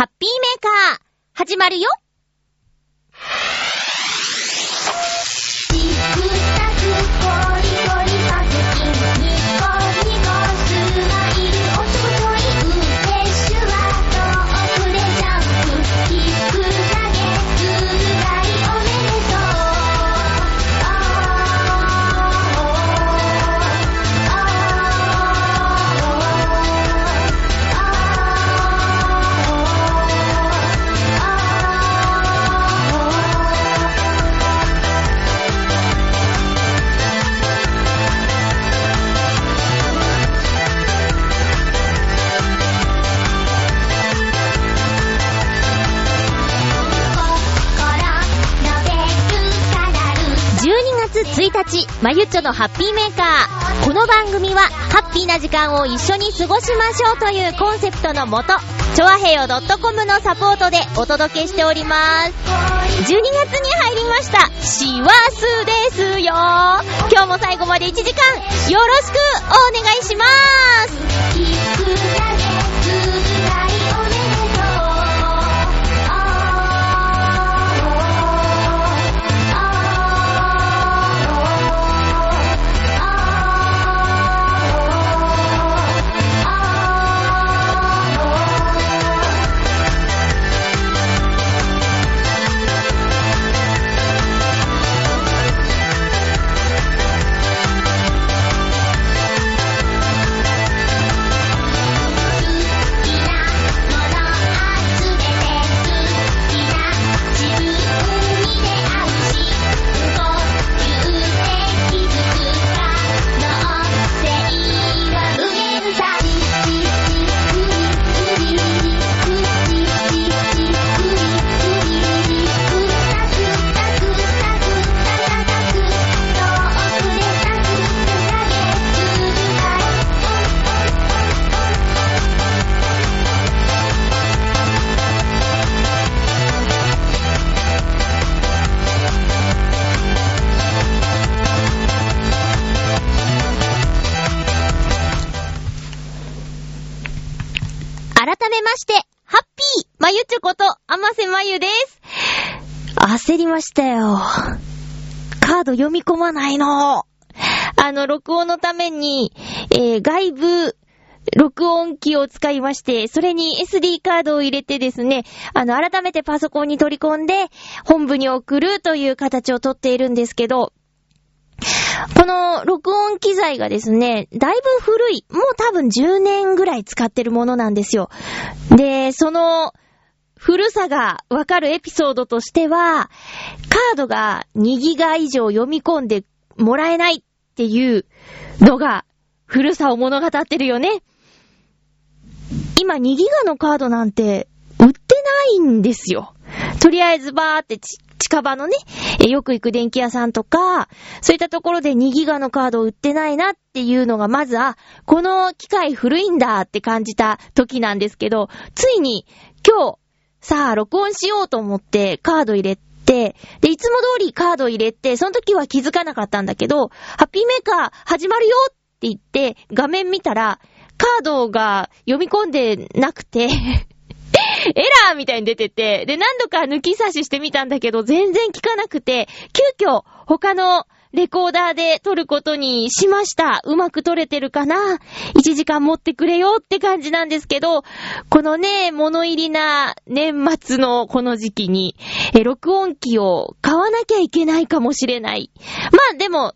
ハッピーメーカー、始まるよ。12月1日、まゆっちょのハッピーメーカー。この番組は、ハッピーな時間を一緒に過ごしましょうというコンセプトのもと、ちょわへよ .com のサポートでお届けしております。12月に入りました、師走ですよ今日も最後まで1時間、よろしくお願いしますド読み込まないの。あの、録音のために、えー、外部、録音機を使いまして、それに SD カードを入れてですね、あの、改めてパソコンに取り込んで、本部に送るという形をとっているんですけど、この録音機材がですね、だいぶ古い、もう多分10年ぐらい使ってるものなんですよ。で、その古さがわかるエピソードとしては、カードが2ギガ以上読み込んでもらえないっていうのが古さを物語ってるよね。今2ギガのカードなんて売ってないんですよ。とりあえずバーって近場のね、よく行く電気屋さんとか、そういったところで2ギガのカード売ってないなっていうのがまず、あ、この機械古いんだって感じた時なんですけど、ついに今日、さあ録音しようと思ってカード入れて、で、いつも通りカード入れて、その時は気づかなかったんだけど、ハッピーメーカー始まるよって言って、画面見たら、カードが読み込んでなくて、エラーみたいに出てて、で、何度か抜き差ししてみたんだけど、全然効かなくて、急遽、他のレコーダーで撮ることにしました。うまく撮れてるかな ?1 時間持ってくれよって感じなんですけど、このね、物入りな年末のこの時期に、え、録音機を買わなきゃいけないかもしれない。まあでも、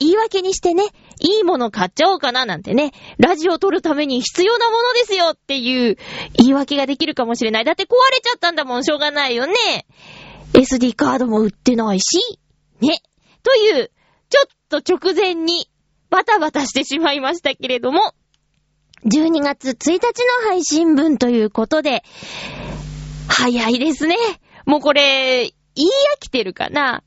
言い訳にしてね、いいもの買っちゃおうかななんてね、ラジオ撮るために必要なものですよっていう言い訳ができるかもしれない。だって壊れちゃったんだもん、しょうがないよね。SD カードも売ってないし、ね。という、ちょっと直前にバタバタしてしまいましたけれども、12月1日の配信分ということで、早いですね。もうこれ、言い飽きてるかな？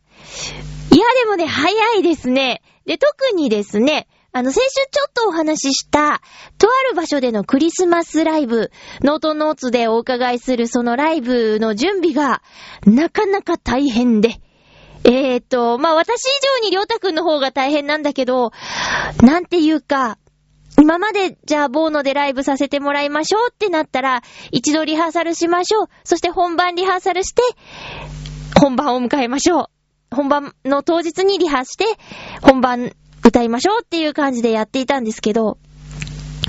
いや、でもね、早いですね。で、特にですね、あの、先週ちょっとお話しした、とある場所でのクリスマスライブ、ノートノーツでお伺いするそのライブの準備が、なかなか大変で。えーと、まあ、私以上にりょうたくんの方が大変なんだけど、なんていうか、今まで、じゃあ、ボーノでライブさせてもらいましょうってなったら、一度リハーサルしましょう。そして本番リハーサルして、本番を迎えましょう。本番の当日にリハして、本番歌いましょうっていう感じでやっていたんですけど、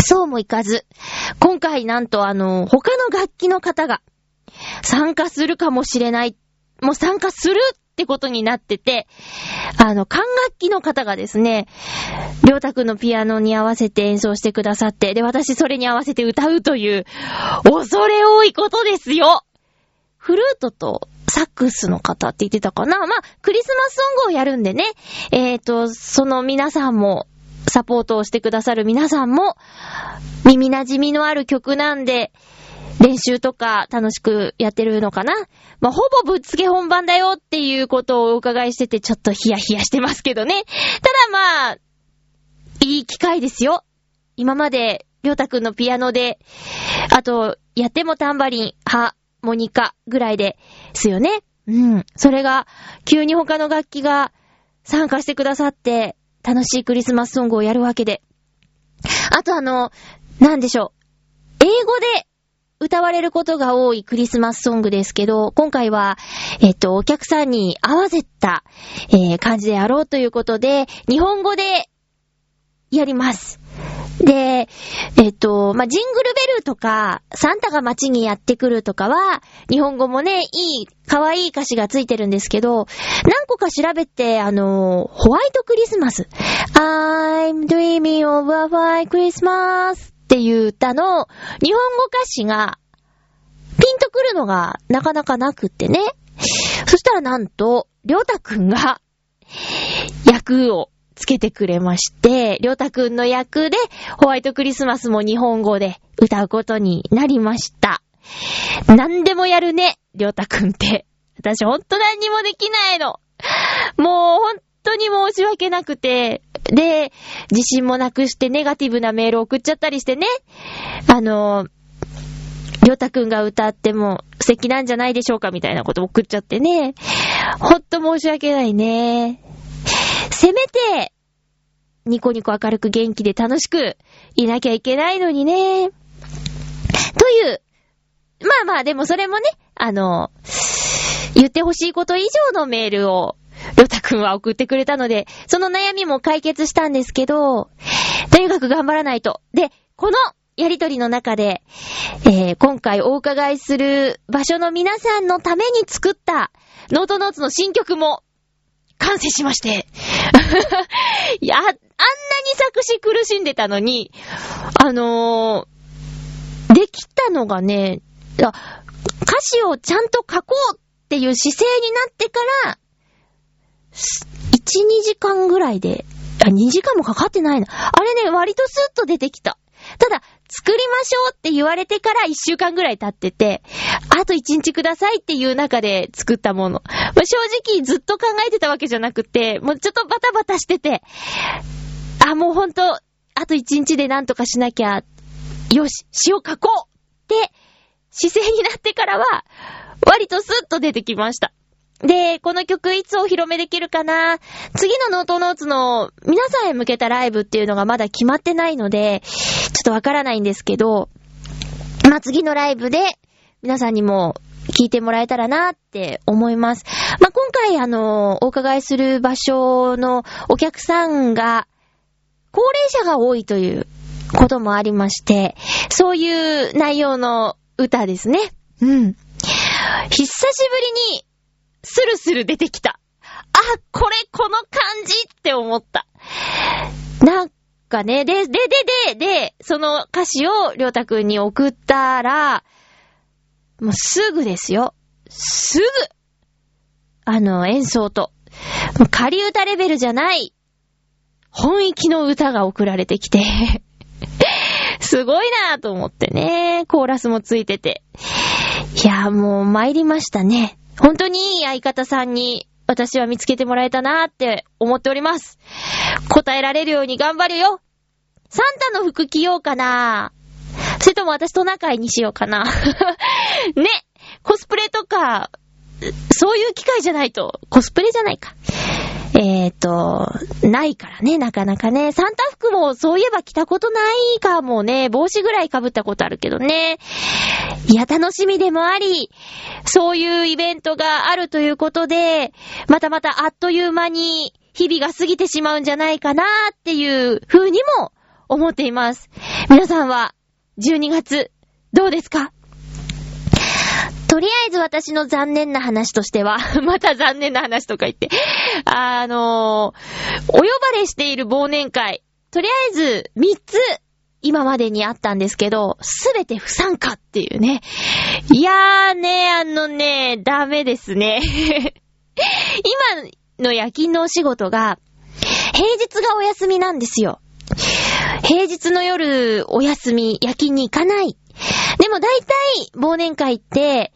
そうもいかず、今回なんとあの、他の楽器の方が参加するかもしれない。もう参加するってことになってて、あの、管楽器の方がですね、りょうたくんのピアノに合わせて演奏してくださって、で、私それに合わせて歌うという、恐れ多いことですよ。フルートとサックスの方って言ってたかな？まあ、クリスマスソングをやるんでね、えっ、ー、と、その皆さんも、サポートをしてくださる皆さんも、耳馴染みのある曲なんで、練習とか楽しくやってるのかな？まあ、ほぼぶっつけ本番だよっていうことをお伺いしててちょっとヒヤヒヤしてますけどね。ただまあ、いい機会ですよ。今まで、りょうたくんのピアノで、あと、やってもタンバリン、ハ、モニカぐらいですよね。うん。それが、急に他の楽器が参加してくださって、楽しいクリスマスソングをやるわけで。あとあの、なんでしょう。英語で歌われることが多いクリスマスソングですけど、今回は、えっと、お客さんに合わせた、えー、感じでやろうということで、日本語でやります。で、えっと、まあ、ジングルベルとか、サンタが街にやってくるとかは、日本語もね、いい、可愛い歌詞がついてるんですけど、何個か調べて、あの、ホワイトクリスマス。I'm dreaming of a white Christmas っていう歌の日本語歌詞がピンとくるのがなかなかなくってね。そしたらなんと、りょうたくんが役をつけてくれまして、りょうたくんの役でホワイトクリスマスも日本語で歌うことになりました。何でもやるね、りょうたくんって。私ほんと何にもできないの。もうほんとに申し訳なくて、で、自信もなくしてネガティブなメール送っちゃったりしてね。あの、りょうたくんが歌っても素敵なんじゃないでしょうかみたいなこと送っちゃってね。ほんと申し訳ないね。せめて、ニコニコ明るく元気で楽しくいなきゃいけないのにね。という、まあまあでもそれもね、あの、言ってほしいこと以上のメールをりょうたくんは送ってくれたので、その悩みも解決したんですけど、とにかく頑張らないと。で、このやりとりの中で、えー、今回お伺いする場所の皆さんのために作ったノートノーツの新曲も完成しまして。い や、あんなに作詞苦しんでたのに、あのー、できたのがね、歌詞をちゃんと書こうっていう姿勢になってから、1、2時間ぐらいで、あ、2時間もかかってないな。あれね、割とスッと出てきた。ただ、作りましょうって言われてから1週間ぐらい経ってて、あと1日くださいっていう中で作ったもの。まあ、正直ずっと考えてたわけじゃなくて、もうちょっとバタバタしてて、あ、もうほんと、あと1日でなんとかしなきゃ、よし、詩を書こうって姿勢になってからは、割とスッと出てきました。で、この曲いつお披露目できるかな？次のノートノーツの皆さんへ向けたライブっていうのがまだ決まってないので、ちょっとわからないんですけど、まあ、次のライブで皆さんにも聞いてもらえたらなって思います。まあ、今回あの、お伺いする場所のお客さんが、高齢者が多いということもありまして、そういう内容の歌ですね。うん。久しぶりにスルスル出てきた。あ、これこの感じって思った。なんかね、で、で、で、で、で、その歌詞をりょうたくんに送ったら、もうすぐですよ。すぐあの、演奏と。仮歌レベルじゃない、本域の歌が送られてきて すごいなぁと思ってね。コーラスもついてて。いや、もう参りましたね。本当にいい相方さんに私は見つけてもらえたなーって思っております。答えられるように頑張るよ。サンタの服着ようかなそれとも私トナカイにしようかな ねコスプレとか、そういう機会じゃないと、コスプレじゃないか。えっ、と、ないからね、なかなかね。サンタ服もそういえば着たことないかもね、帽子ぐらい被ったことあるけどね。いや、楽しみでもあり、そういうイベントがあるということで、またまたあっという間に日々が過ぎてしまうんじゃないかなっていう風にも思っています。皆さんは12月どうですか？とりあえず私の残念な話としては また残念な話とか言って、あのー、お呼ばれしている忘年会、とりあえず3つ今までにあったんですけど、すべて不参加っていうね。いやーね、あのね、ダメですね。今の夜勤のお仕事が、平日がお休みなんですよ。平日の夜お休み、夜勤に行かない。でも大体、忘年会って、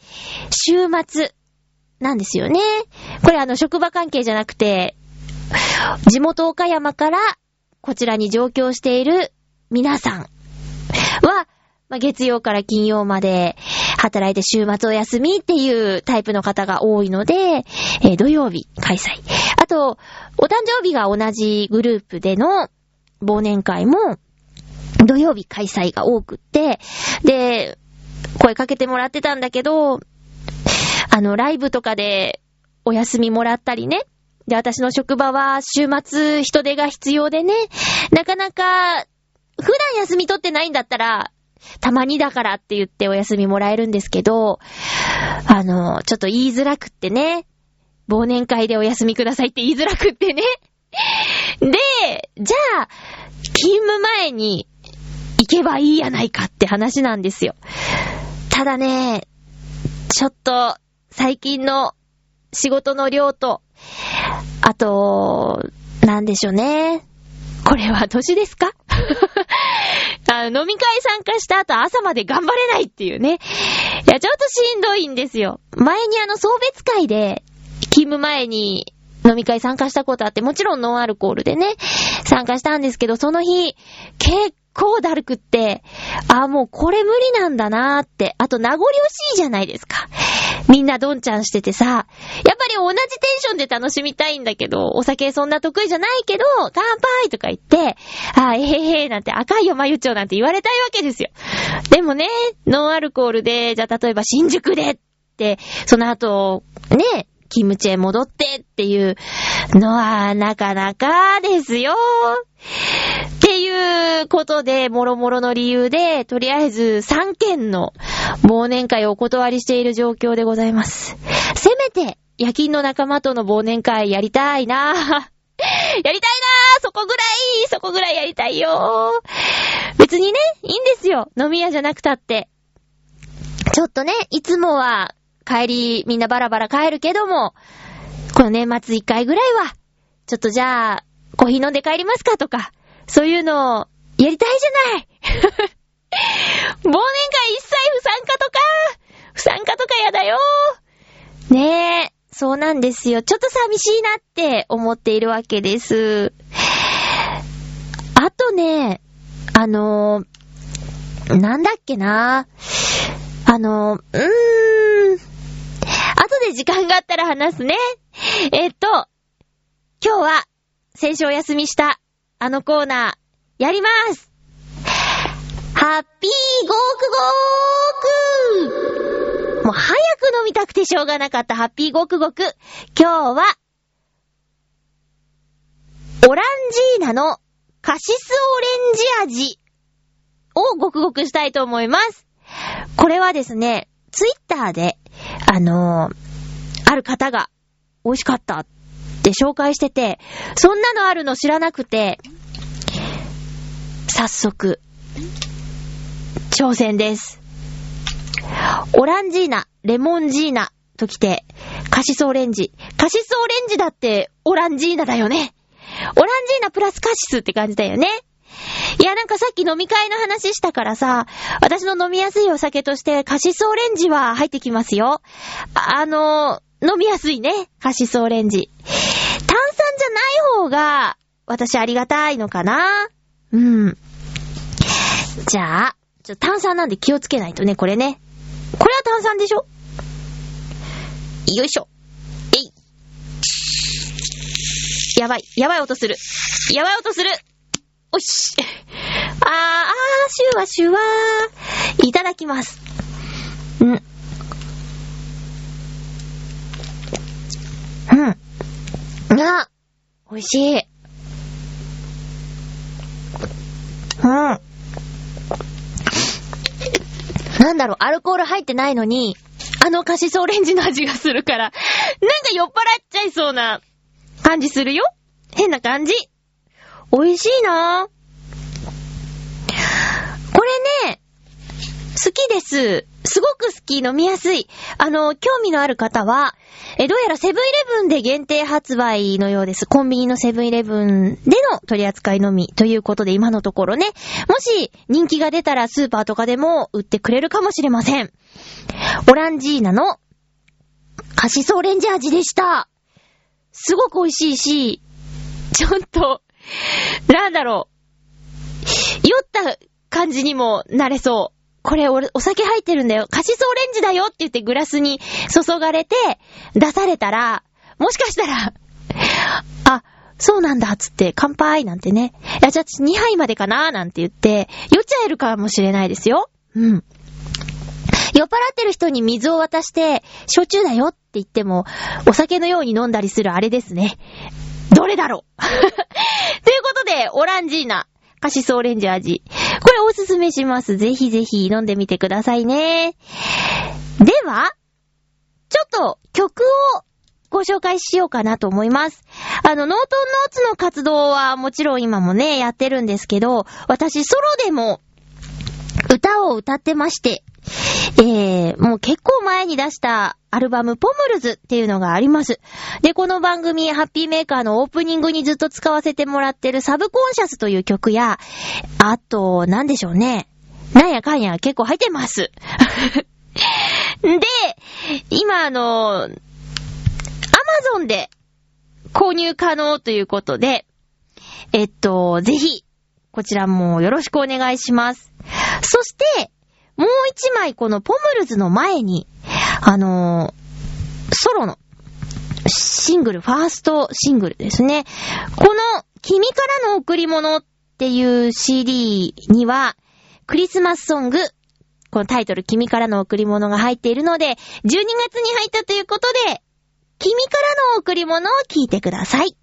週末、なんですよね。これあの、職場関係じゃなくて、地元岡山から、こちらに上京している皆さんは、まあ、月曜から金曜まで働いて週末お休みっていうタイプの方が多いので、えー、土曜日開催。あと、お誕生日が同じグループでの忘年会も、土曜日開催が多くって、で、声かけてもらってたんだけど、あの、ライブとかでお休みもらったりね。で、私の職場は週末人手が必要でね、なかなか、普段休み取ってないんだったら、たまにだからって言ってお休みもらえるんですけど、あの、ちょっと言いづらくってね、忘年会でお休みくださいって言いづらくってね。で、じゃあ、勤務前にけばいいやないかって話なんですよ。ただね、ちょっと、最近の仕事の量と、あと、なんでしょうね。これは年ですか？あの飲み会参加した後朝まで頑張れないっていうね。いや、ちょっとしんどいんですよ。前にあの送別会で、勤務前に飲み会参加したことあって、もちろんノンアルコールでね、参加したんですけど、その日、結構だるくって、あ、もうこれ無理なんだなーって、あと名残惜しいじゃないですか。みんなどんちゃんしててさ、やっぱり同じテンションで楽しみたいんだけど、お酒そんな得意じゃないけど、乾杯とか言って、あ、えへへなんて赤いよまゆちょなんて言われたいわけですよ。でもね、ノンアルコールで、じゃあ例えば新宿でって、その後、ね、キムチへ戻ってっていうのはなかなかですよ。っていうことで、もろもろの理由で、とりあえず3件の忘年会をお断りしている状況でございます。せめて、夜勤の仲間との忘年会やりたいなぁ やりたいなぁそこぐらいそこぐらいやりたいよ別にね、いいんですよ。飲み屋じゃなくたって。ちょっとね、いつもは帰り、みんなバラバラ帰るけども、この年末一回ぐらいは、ちょっとじゃあ、コーヒー飲んで帰りますかとか、そういうのを、やりたいじゃない 忘年会一切不参加とか不参加とかやだよねえ、そうなんですよ。ちょっと寂しいなって思っているわけです。あとね、あのなんだっけなあのうーん、後で時間があったら話すね。えっと、今日は、先週お休みした、あのコーナー、やりますハッピーゴークゴークもう早く飲みたくてしょうがなかったハッピーゴークゴーク。今日は、オランジーナのカシスオレンジ味をごくごくしたいと思います。これはですね、ツイッターであのー、ある方が美味しかったっって紹介してて、そんなのあるの知らなくて、早速、挑戦です。オランジーナ、レモンジーナときて、カシスオレンジ。カシスオレンジだってオランジーナだよね。オランジーナプラスカシスって感じだよね。いや、なんかさっき飲み会の話したからさ、私の飲みやすいお酒としてカシスオレンジは入ってきますよ。あの、飲みやすいね。カシスオレンジ。炭酸じゃない方が、私ありがたいのかなうん。じゃあ、ちょ、炭酸なんで気をつけないとね、これね。これは炭酸でしょよいしょ。えい。やばい。やばい音する。やばい音する。おし。あー、あー、シュワシュワー。いただきます。ん。美味しい。うん。なんだろう、アルコール入ってないのに、あのカシスオレンジの味がするから、なんか酔っ払っちゃいそうな感じするよ？変な感じ？美味しいなこれね、好きです。すごく好き、飲みやすい。あの、興味のある方は、え、どうやらセブンイレブンで限定発売のようです。コンビニのセブンイレブンでの取り扱いのみということで今のところね、もし人気が出たらスーパーとかでも売ってくれるかもしれません。オランジーナのカシスオレンジ味でした。すごく美味しいし、ちょっと、なんだろう。酔った感じにもなれそう。これ俺、お酒入ってるんだよ。カシスオレンジだよって言ってグラスに注がれて出されたら、もしかしたら、あ、そうなんだつって乾杯なんてね。いや、じゃあ2杯までかななんて言って、酔っちゃえるかもしれないですよ。うん。酔っ払ってる人に水を渡して、焼酎だよって言っても、お酒のように飲んだりするあれですね。どれだろう ということで、オランジーナ、カシスオレンジ味。これおすすめします。ぜひぜひ飲んでみてくださいね。では、ちょっと曲をご紹介しようかなと思います。あの、ノートンノーツの活動はもちろん今もね、やってるんですけど、私ソロでも歌を歌ってまして、えー、もう結構前に出したアルバムポムルズっていうのがあります。で、この番組、ハッピーメーカーのオープニングにずっと使わせてもらってるサブコンシャスという曲や、あと、なんでしょうね。なんやかんや結構入ってます。で、今あの、アマゾンで購入可能ということで、えっと、ぜひ、こちらもよろしくお願いします。そして、もう一枚このポムルズの前に、あのーソロのシングル、ファーストシングルですね。この君からの贈り物っていう CD には、クリスマスソング、このタイトル君からの贈り物が入っているので、12月に入ったということで、君からの贈り物を聞いてください。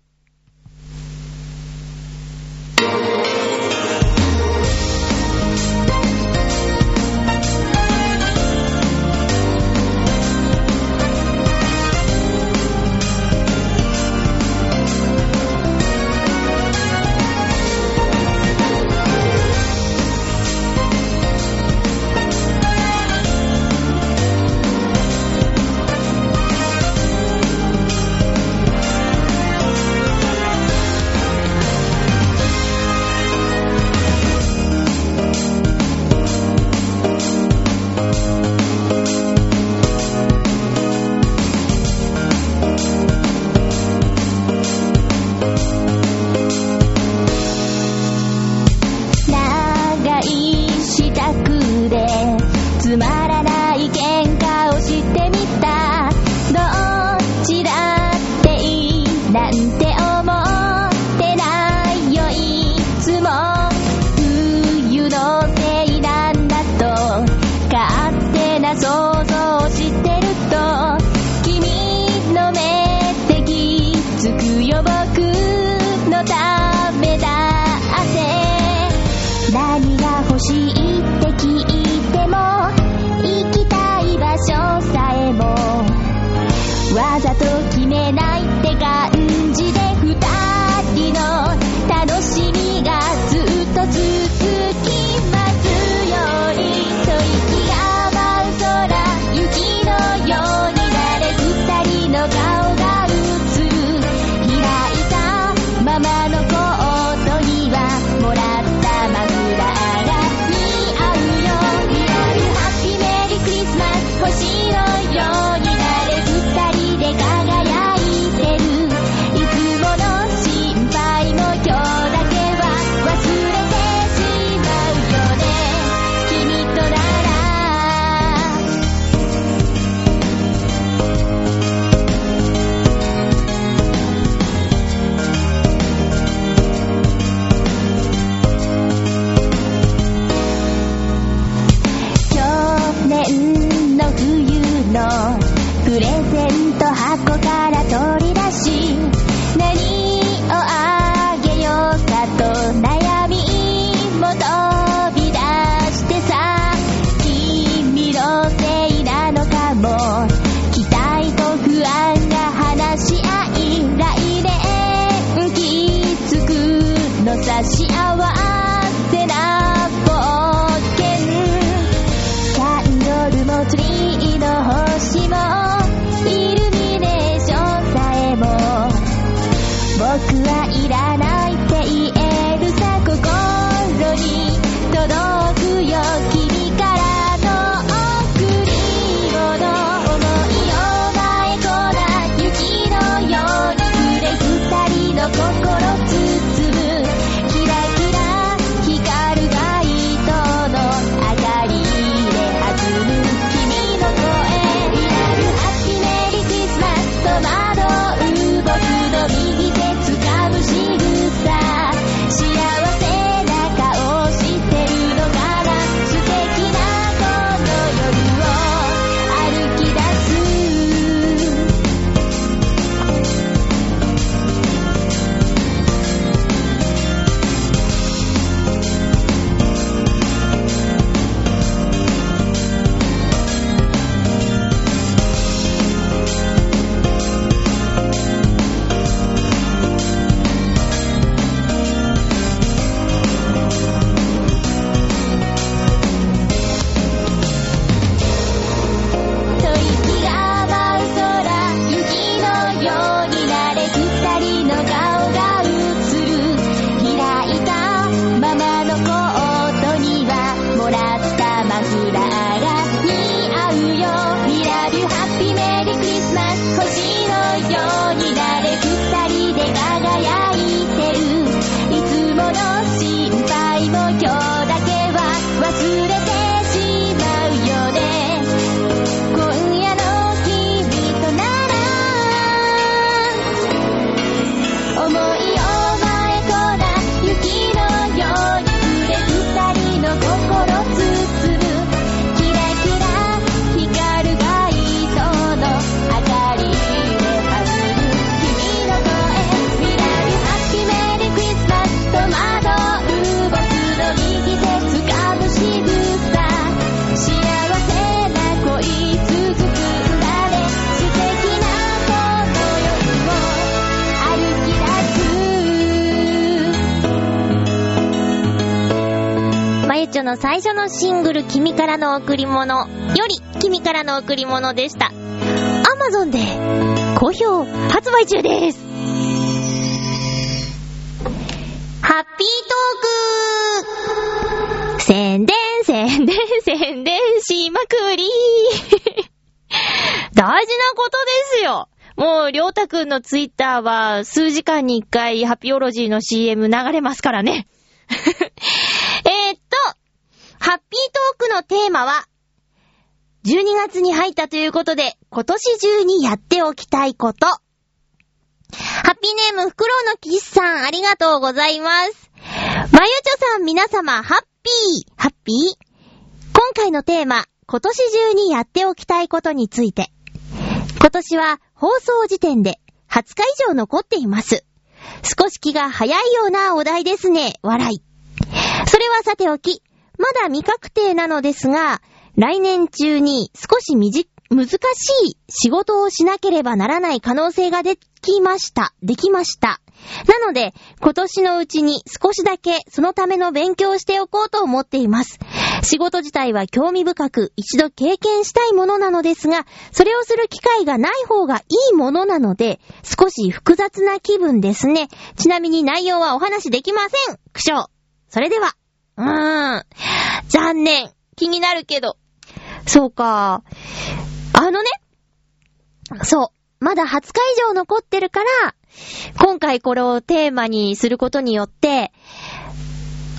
の最初のシングル、君からの贈り物より、君からの贈り物でした。アマゾンで、好評発売中です。ハッピートーク宣伝、宣伝、宣伝しまくり 大事なことですよもう、りょうたくんのツイッターは、数時間に一回、ハピオロジーの CM 流れますからね。えっと、ハッピートークのテーマは、12月に入ったということで、今年中にやっておきたいこと。ハッピーネーム、フクロウのキスさん、ありがとうございます。まゆちょさん、皆様、ハッピー、ハッピー今回のテーマ、今年中にやっておきたいことについて。今年は放送時点で20日以上残っています。少し気が早いようなお題ですね、笑い。それはさておき、まだ未確定なのですが、来年中に少しみじ、難しい仕事をしなければならない可能性ができました。できました。なので、今年のうちに少しだけそのための勉強をしておこうと思っています。仕事自体は興味深く一度経験したいものなのですが、それをする機会がない方がいいものなので、少し複雑な気分ですね。ちなみに内容はお話できません。苦笑。それでは。うーん。残念。気になるけど。そうか。あのね。そう。まだ20日以上残ってるから、今回これをテーマにすることによって、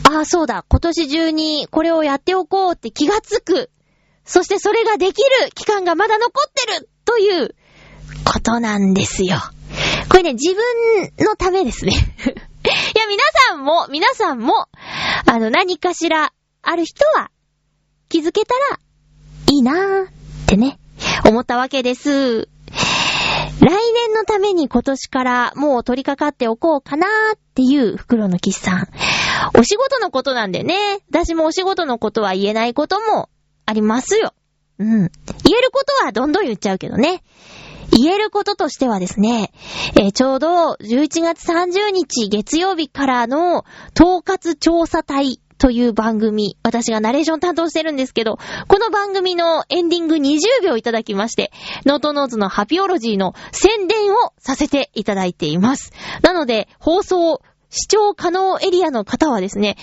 ああ、そうだ。今年中にこれをやっておこうって気がつく。そしてそれができる期間がまだ残ってるということなんですよ。これね、自分のためですね。いや、皆さんも、皆さんも、あの、何かしらある人は気づけたらいいなーってね、思ったわけです。来年のために今年からもう取り掛かっておこうかなーっていう袋のキスさん。お仕事のことなんでね、私もお仕事のことは言えないこともありますよ。うん。言えることはどんどん言っちゃうけどね。言えることとしてはですね、えーちょうど11月30日月曜日からの統括調査隊という番組、私がナレーション担当してるんですけど、この番組のエンディング20秒いただきまして、ノートノーズのハピオロジーの宣伝をさせていただいています。なので、放送、視聴可能エリアの方はですね、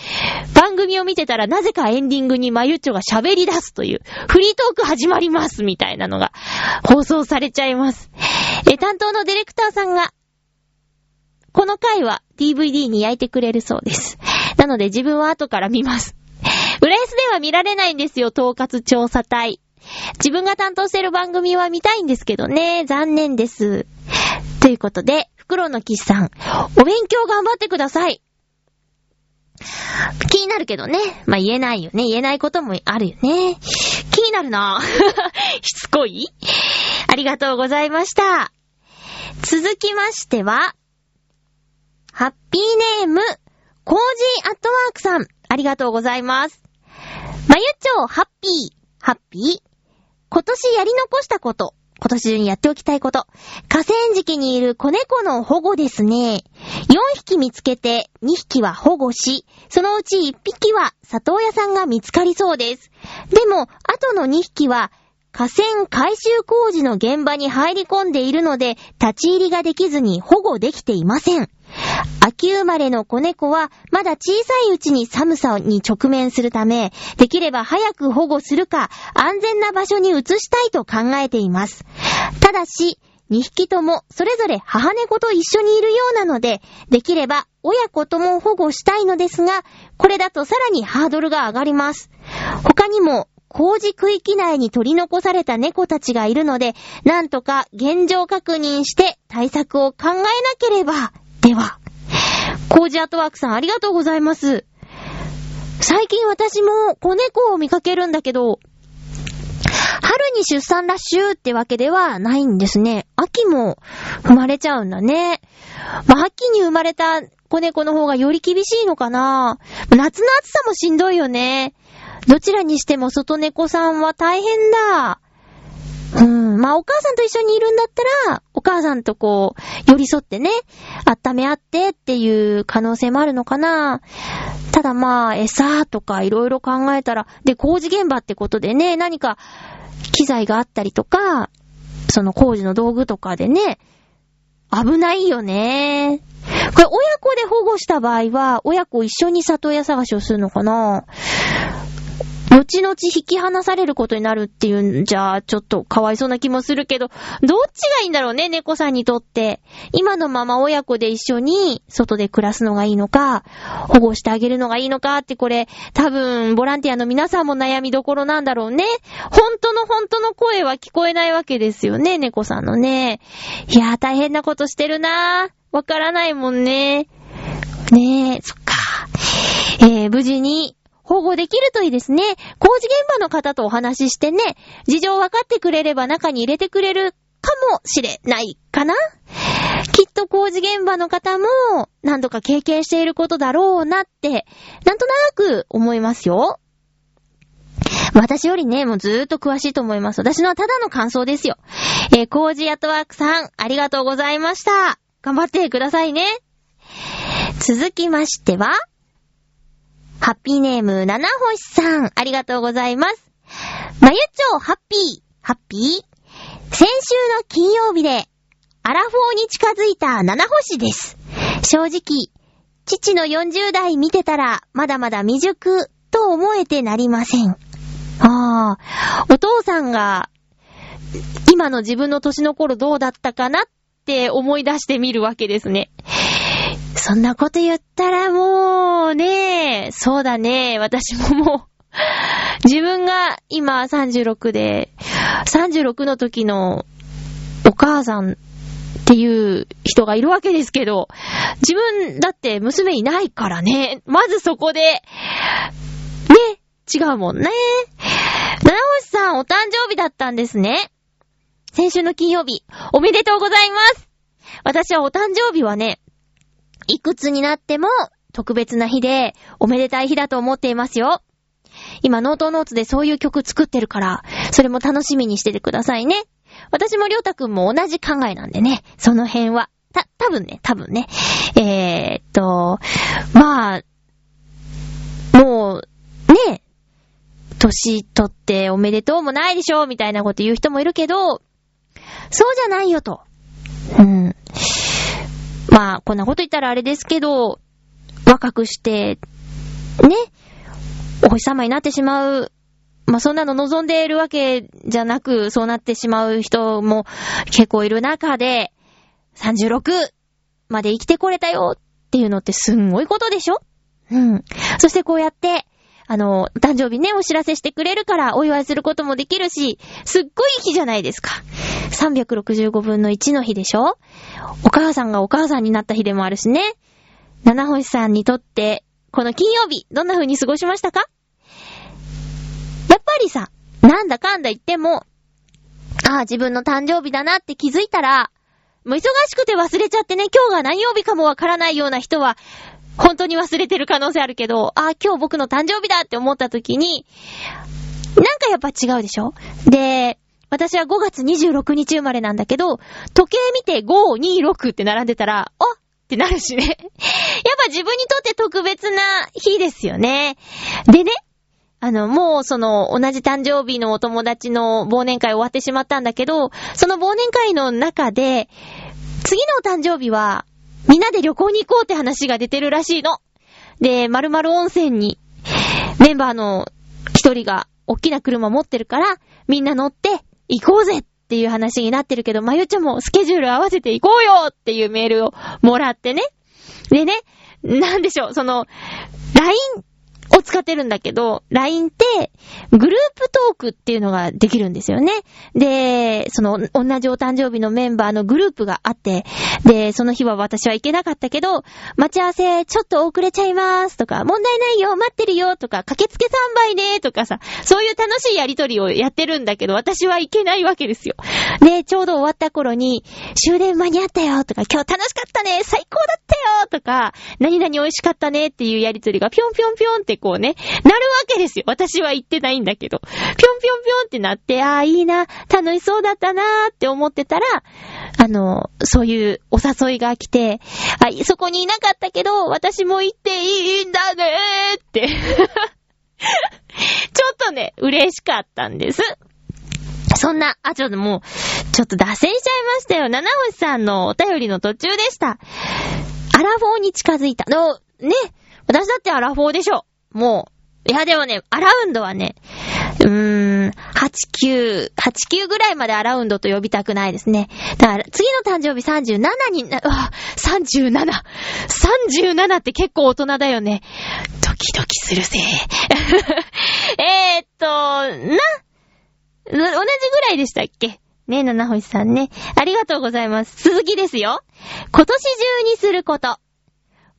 番組を見てたらなぜかエンディングにまゆっちょが喋り出すという、フリートーク始まりますみたいなのが放送されちゃいます。え、担当のディレクターさんが、この回は DVD に焼いてくれるそうです。なので自分は後から見ます。浦安では見られないんですよ、統括調査隊。自分が担当してる番組は見たいんですけどね、残念です。ということで、袋の岸さん、お勉強頑張ってください。気になるけどね。まあ、言えないよね。言えないこともあるよね。気になるな しつこいありがとうございました。続きましては、ハッピーネーム、コージーアットワークさん、ありがとうございます。まゆちょう、ハッピー、ハッピー。今年やり残したこと、今年中にやっておきたいこと。河川敷にいる子猫の保護ですね。4匹見つけて、2匹は保護し、そのうち1匹は里親さんが見つかりそうです。でも、あとの2匹は、河川改修工事の現場に入り込んでいるので、立ち入りができずに保護できていません。秋生まれの子猫は、まだ小さいうちに寒さに直面するため、できれば早く保護するか、安全な場所に移したいと考えています。ただし、2匹ともそれぞれ母猫と一緒にいるようなので、できれば親子とも保護したいのですが、これだとさらにハードルが上がります。他にも、工事区域内に取り残された猫たちがいるので、なんとか現状確認して対策を考えなければ。では、工事アートワークさんありがとうございます。最近私も子猫を見かけるんだけど、春に出産ラッシュってわけではないんですね。秋も生まれちゃうんだね。まあ、秋に生まれた子猫の方がより厳しいのかな夏の暑さもしんどいよね。どちらにしても外猫さんは大変だ。うん。まあ、お母さんと一緒にいるんだったら、お母さんとこう、寄り添ってね、温め合ってっていう可能性もあるのかな。ただまあ、餌とかいろいろ考えたら、で、工事現場ってことでね、何か機材があったりとか、その工事の道具とかでね、危ないよね。これ、親子で保護した場合は、親子一緒に里親探しをするのかな後々引き離されることになるっていうんじゃ、ちょっとかわいそうな気もするけど、どっちがいいんだろうね、猫さんにとって。今のまま親子で一緒に外で暮らすのがいいのか、保護してあげるのがいいのかってこれ、多分、ボランティアの皆さんも悩みどころなんだろうね。本当の本当の声は聞こえないわけですよね、猫さんのね。いやー、大変なことしてるなー。わからないもんね。ねえ、そっか。えー、無事に保護できるといいですね。工事現場の方とお話ししてね、事情分かってくれれば中に入れてくれるかもしれないかなきっと工事現場の方も何度か経験していることだろうなって、なんとなく思いますよ。私よりね、もうずーっと詳しいと思います。私のはただの感想ですよ。えー、コージアットワークさん、ありがとうございました。頑張ってくださいね。続きましては、ハッピーネーム、七星さん、ありがとうございます。まゆちょう、ハッピー、ハッピー？先週の金曜日で、アラフォーに近づいた七星です。正直、父の40代見てたら、まだまだ未熟と思えてなりません。ああ、お父さんが、今の自分の年の頃どうだったかなって思い出してみるわけですね。そんなこと言ったらもうね、そうだね、私ももう、自分が今36で、36の時のお母さんっていう人がいるわけですけど、自分だって娘いないからね、まずそこで、ね、違うもんね。七星さんお誕生日だったんですね。先週の金曜日、おめでとうございます私はお誕生日はね、いくつになっても特別な日で、おめでたい日だと思っていますよ。今、ノートノーツでそういう曲作ってるから、それも楽しみにしててくださいね。私もりょうたくんも同じ考えなんでね、その辺は。た、多分ね、多分ね。えー、っと、まあ、もう、ね、年取っておめでとうもないでしょ、みたいなこと言う人もいるけど、そうじゃないよと。うん。まあ、こんなこと言ったらあれですけど、若くして、ね、お星様になってしまう。まあ、そんなの望んでいるわけじゃなく、そうなってしまう人も結構いる中で、36まで生きてこれたよっていうのってすんごいことでしょ？うん。そしてこうやって、あの、誕生日ね、お知らせしてくれるからお祝いすることもできるし、すっごい日じゃないですか。365分の1の日でしょ？お母さんがお母さんになった日でもあるしね。七星さんにとって、この金曜日、どんな風に過ごしましたか？やっぱりさ、なんだかんだ言っても、ああ、自分の誕生日だなって気づいたら、もう忙しくて忘れちゃってね、今日が何曜日かもわからないような人は、本当に忘れてる可能性あるけど、あ、今日僕の誕生日だって思った時に、なんかやっぱ違うでしょ？で、私は5月26日生まれなんだけど、時計見て5、2、6って並んでたら、あってなるしね。やっぱ自分にとって特別な日ですよね。でね、あの、もうその、同じ誕生日のお友達の忘年会終わってしまったんだけど、その忘年会の中で、次のお誕生日は、みんなで旅行に行こうって話が出てるらしいの。で、〇〇温泉に、メンバーの一人が、大きな車持ってるから、みんな乗って、行こうぜっていう話になってるけど、まゆちゃんもスケジュール合わせて行こうよっていうメールをもらってね。でね、なんでしょう、その、LINE を使ってるんだけど、LINE って、グループトークっていうのができるんですよね。で、その、同じお誕生日のメンバーのグループがあって、で、その日は私は行けなかったけど、待ち合わせちょっと遅れちゃいますとか、問題ないよ、待ってるよとか、駆けつけ3倍でとかさ、そういう楽しいやりとりをやってるんだけど、私は行けないわけですよ。で、ちょうど終わった頃に、終電間に合ったよとか、今日楽しかったね最高だったよとか、何々美味しかったねっていうやりとりがぴょんぴょんぴょんってこうね、なるわけですよ。私は言ってないんだけど。ぴょんぴょんぴょんってなって、ああ、いいな、楽しそうだったなーって思ってたら、あの、そういうお誘いが来て、あ、そこにいなかったけど、私も行っていいんだねーって。ちょっとね、嬉しかったんです。そんな、あ、ちょっともう、ちょっと脱線しちゃいましたよ。七星さんのお便りの途中でした。アラフォーに近づいた。の、ね、私だってアラフォーでしょ。もう。いや、でもね、アラウンドはね、うーん、8、9、8、9ぐらいまでアラウンドと呼びたくないですね。だから、次の誕生日37にな、うわ、37。37って結構大人だよね。ドキドキするぜ。えーっと、な、同じぐらいでしたっけ？ね、七星さんね。ありがとうございます。続きですよ。今年中にすること。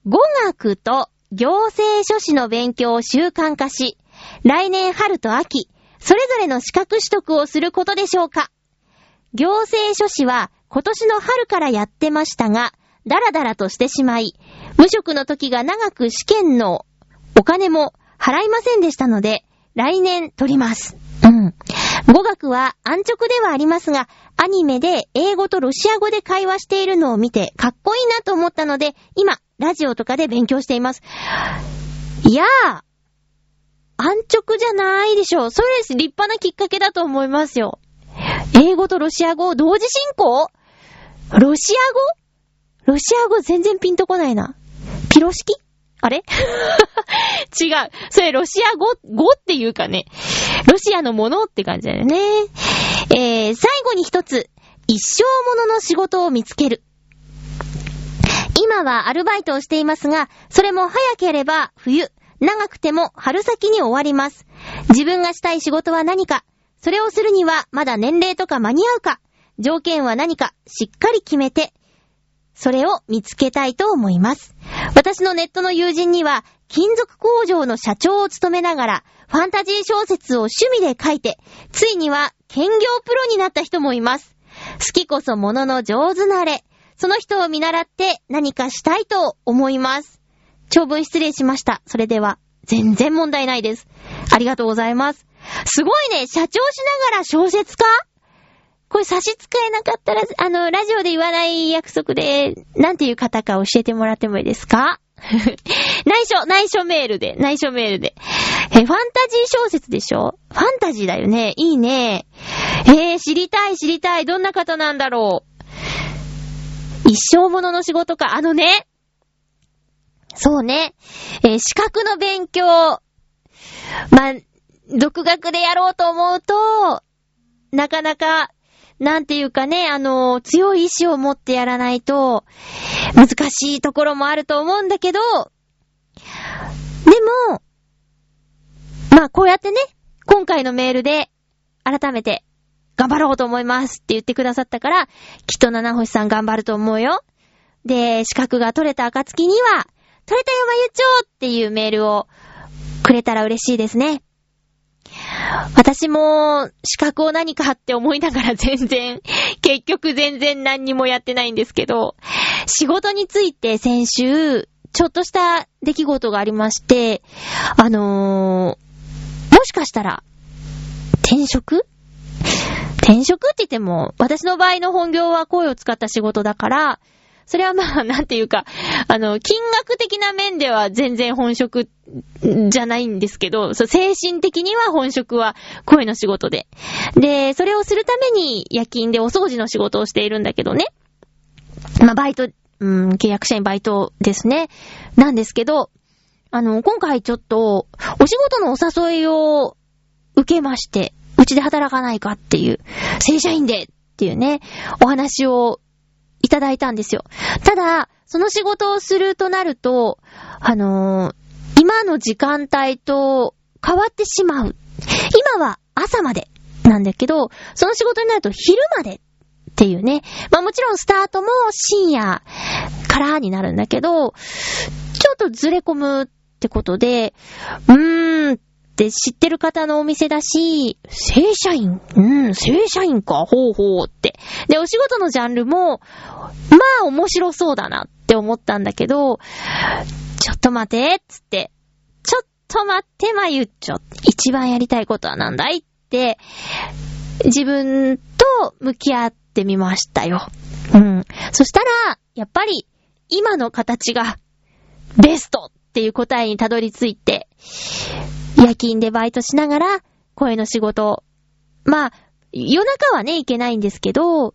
語学と行政書士の勉強を習慣化し、来年春と秋、それぞれの資格取得をすることでしょうか行政書士は今年の春からやってましたが、だらだらとしてしまい、無職の時が長く試験のお金も払いませんでしたので、来年取ります。うん。語学は安直ではありますが、アニメで英語とロシア語で会話しているのを見てかっこいいなと思ったので、今、ラジオとかで勉強しています。いやー、安直じゃないでしょう。それです。立派なきっかけだと思いますよ。英語とロシア語同時進行？ロシア語？ロシア語全然ピンとこないな。ピロ式あれ？違う。それロシア語、語っていうかね、ロシアのものって感じだよね。えー、最後に一つ、一生ものの仕事を見つける。今はアルバイトをしていますが、それも早ければ冬、長くても春先に終わります。自分がしたい仕事は何か、それをするにはまだ年齢とか間に合うか、条件は何かしっかり決めて、それを見つけたいと思います。私のネットの友人には、金属工場の社長を務めながら、ファンタジー小説を趣味で書いて、ついには兼業プロになった人もいます。好きこそものの上手なれ。その人を見習って何かしたいと思います。長文失礼しました。それでは、全然問題ないです。ありがとうございます。すごいね、社長しながら小説家？これ差し支えなかったら、あの、ラジオで言わない約束で、なんていう方か教えてもらってもいいですか？内緒、内緒メールで、内緒メールで。え、ファンタジー小説でしょ？ファンタジーだよね。いいね。えー、知りたい、知りたい。どんな方なんだろう？一生ものの仕事か。あのね。そうね。えー資格の勉強。まあ、独学でやろうと思うと、なかなか、なんていうかね、あの、強い意志を持ってやらないと、難しいところもあると思うんだけど、でも、まあこうやってね、今回のメールで、改めて、頑張ろうと思いますって言ってくださったから、きっと七星さん頑張ると思うよ。で、資格が取れた暁には、取れたよまゆちょっていうメールをくれたら嬉しいですね。私も、資格を何かって思いながら 全然、結局全然何にもやってないんですけど、仕事について先週、ちょっとした出来事がありまして、あのー、もしかしたら、転職？転職って言っても、私の場合の本業は声を使った仕事だから、それはまあ、なんていうか、あの、金額的な面では全然本職じゃないんですけど、そう精神的には本職は声の仕事で。で、それをするために夜勤でお掃除の仕事をしているんだけどね。まあ、バイト、うん、契約社員バイトですね。なんですけど、あの、今回ちょっと、お仕事のお誘いを受けまして、ちで働かないかっていう、正社員でっていうね、お話をいただいたんですよ。ただ、その仕事をするとなると、あのー今の時間帯と変わってしまう。今は朝までなんだけど、その仕事になると昼までっていうね。まあもちろんスタートも深夜からになるんだけど、ちょっとずれ込むってことで、うーんって知ってる方のお店だし、正社員？うん、正社員か、ほうほうって。で、お仕事のジャンルも、まあ面白そうだなって思ったんだけど、ちょっと待て、つって。ちょっと待って、まゆっちょ。一番やりたいことはなんだいって、自分と向き合ってみましたよ。うん。そしたら、やっぱり、今の形が、ベストっていう答えにたどり着いて、夜勤でバイトしながら、声の仕事。まあ、夜中はね、行けないんですけど、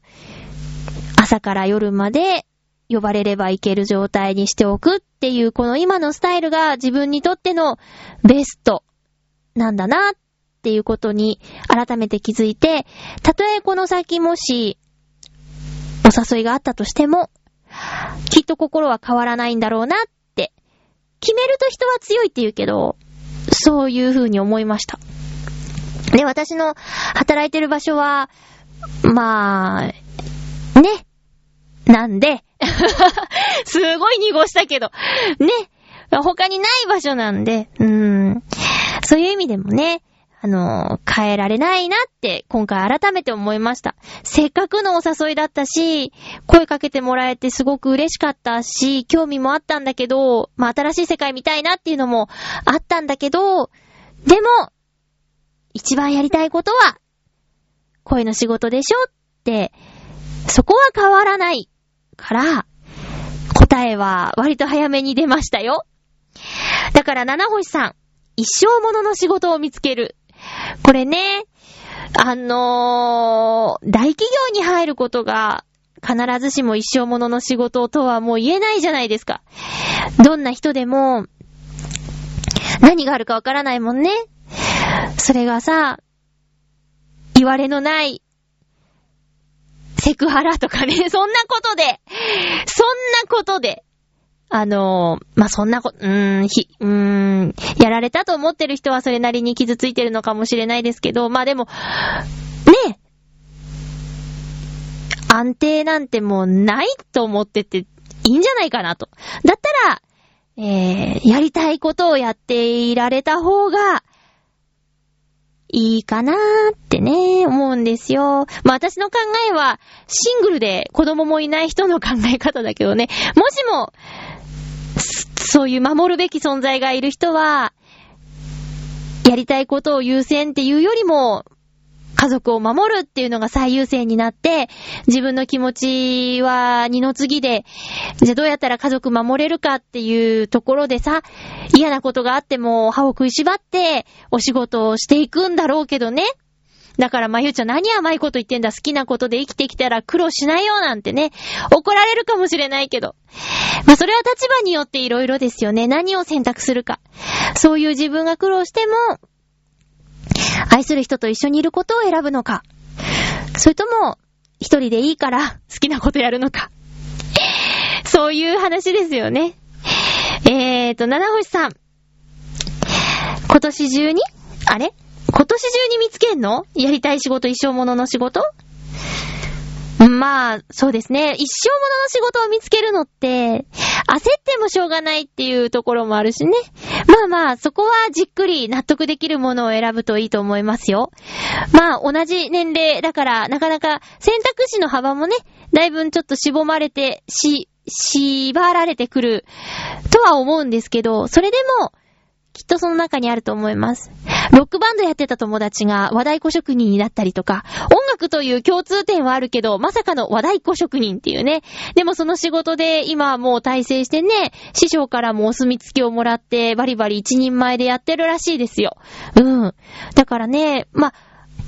朝から夜まで呼ばれればいける状態にしておくっていう、この今のスタイルが自分にとってのベストなんだなっていうことに改めて気づいて、たとえこの先もしお誘いがあったとしても、きっと心は変わらないんだろうなって、決めると人は強いって言うけど、そういうふうに思いました。で、私の働いてる場所は、まあ、ね。なんで、すごい濁したけど、ね。他にない場所なんで、うーん。そういう意味でもね、あの、変えられないなって、今回改めて思いました。せっかくのお誘いだったし、声かけてもらえてすごく嬉しかったし、興味もあったんだけど、まあ、新しい世界見たいなっていうのもあったんだけど、でも、一番やりたいことは、声の仕事でしょって、そこは変わらないから、答えは割と早めに出ましたよ。だから、七星さん、一生ものの仕事を見つける。これね、あのー、大企業に入ることが、必ずしも一生ものの仕事とはもう言えないじゃないですか。どんな人でも、何があるかわからないもんね。それがさ、言われのない、セクハラとかね、そんなことで、そんなことで、あの、まあ、そんなこ、うーん、ひ、うーん、やられたと思ってる人はそれなりに傷ついてるのかもしれないですけど、まあ、でも、ね安定なんてもうないと思ってていいんじゃないかなと。だったら、えー、やりたいことをやっていられた方が、いいかなーってね、思うんですよ。まあ私の考えは、シングルで子供もいない人の考え方だけどね、もしも、そういう守るべき存在がいる人は、やりたいことを優先っていうよりも、家族を守るっていうのが最優先になって、自分の気持ちは二の次で、じゃあどうやったら家族守れるかっていうところでさ、嫌なことがあっても歯を食いしばってお仕事をしていくんだろうけどね。だから、まゆちゃん何甘いこと言ってんだ好きなことで生きてきたら苦労しないよなんてね、怒られるかもしれないけど。まあ、それは立場によって色々ですよね。何を選択するか。そういう自分が苦労しても、愛する人と一緒にいることを選ぶのか、それとも、一人でいいから好きなことやるのか。そういう話ですよね。えーと、七星さん。今年中に？あれ？今年中に見つけんの？やりたい仕事、一生ものの仕事？まあ、そうですね。一生ものの仕事を見つけるのって、焦ってもしょうがないっていうところもあるしね。まあまあ、そこはじっくり納得できるものを選ぶといいと思いますよ。まあ、同じ年齢だから、なかなか選択肢の幅もね、だいぶちょっと絞まれて、し、縛られてくるとは思うんですけど、それでも、きっとその中にあると思います。ロックバンドやってた友達が和太鼓職人になったりとか、音楽という共通点はあるけど、まさかの和太鼓職人っていうね。でもその仕事で今はもう体制してね、師匠からもお墨付きをもらってバリバリ一人前でやってるらしいですよ。うん。だからね、まあ、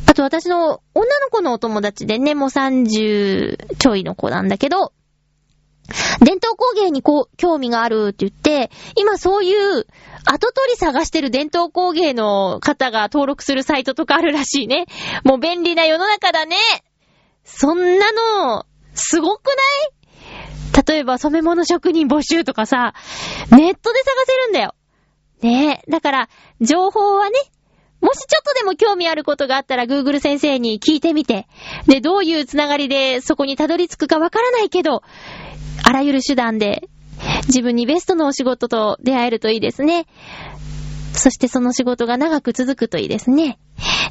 あと私の女の子のお友達でね、もう30ちょいの子なんだけど、伝統工芸にこう、興味があるって言って、今そういう後取り探してる伝統工芸の方が登録するサイトとかあるらしいね。もう便利な世の中だね。そんなの、すごくない？例えば染め物職人募集とかさ、ネットで探せるんだよ。ねえ。だから、情報はね、もしちょっとでも興味あることがあったら Google 先生に聞いてみて、で、どういうつながりでそこにたどり着くかわからないけど、あらゆる手段で自分にベストのお仕事と出会えるといいですね。そしてその仕事が長く続くといいですね。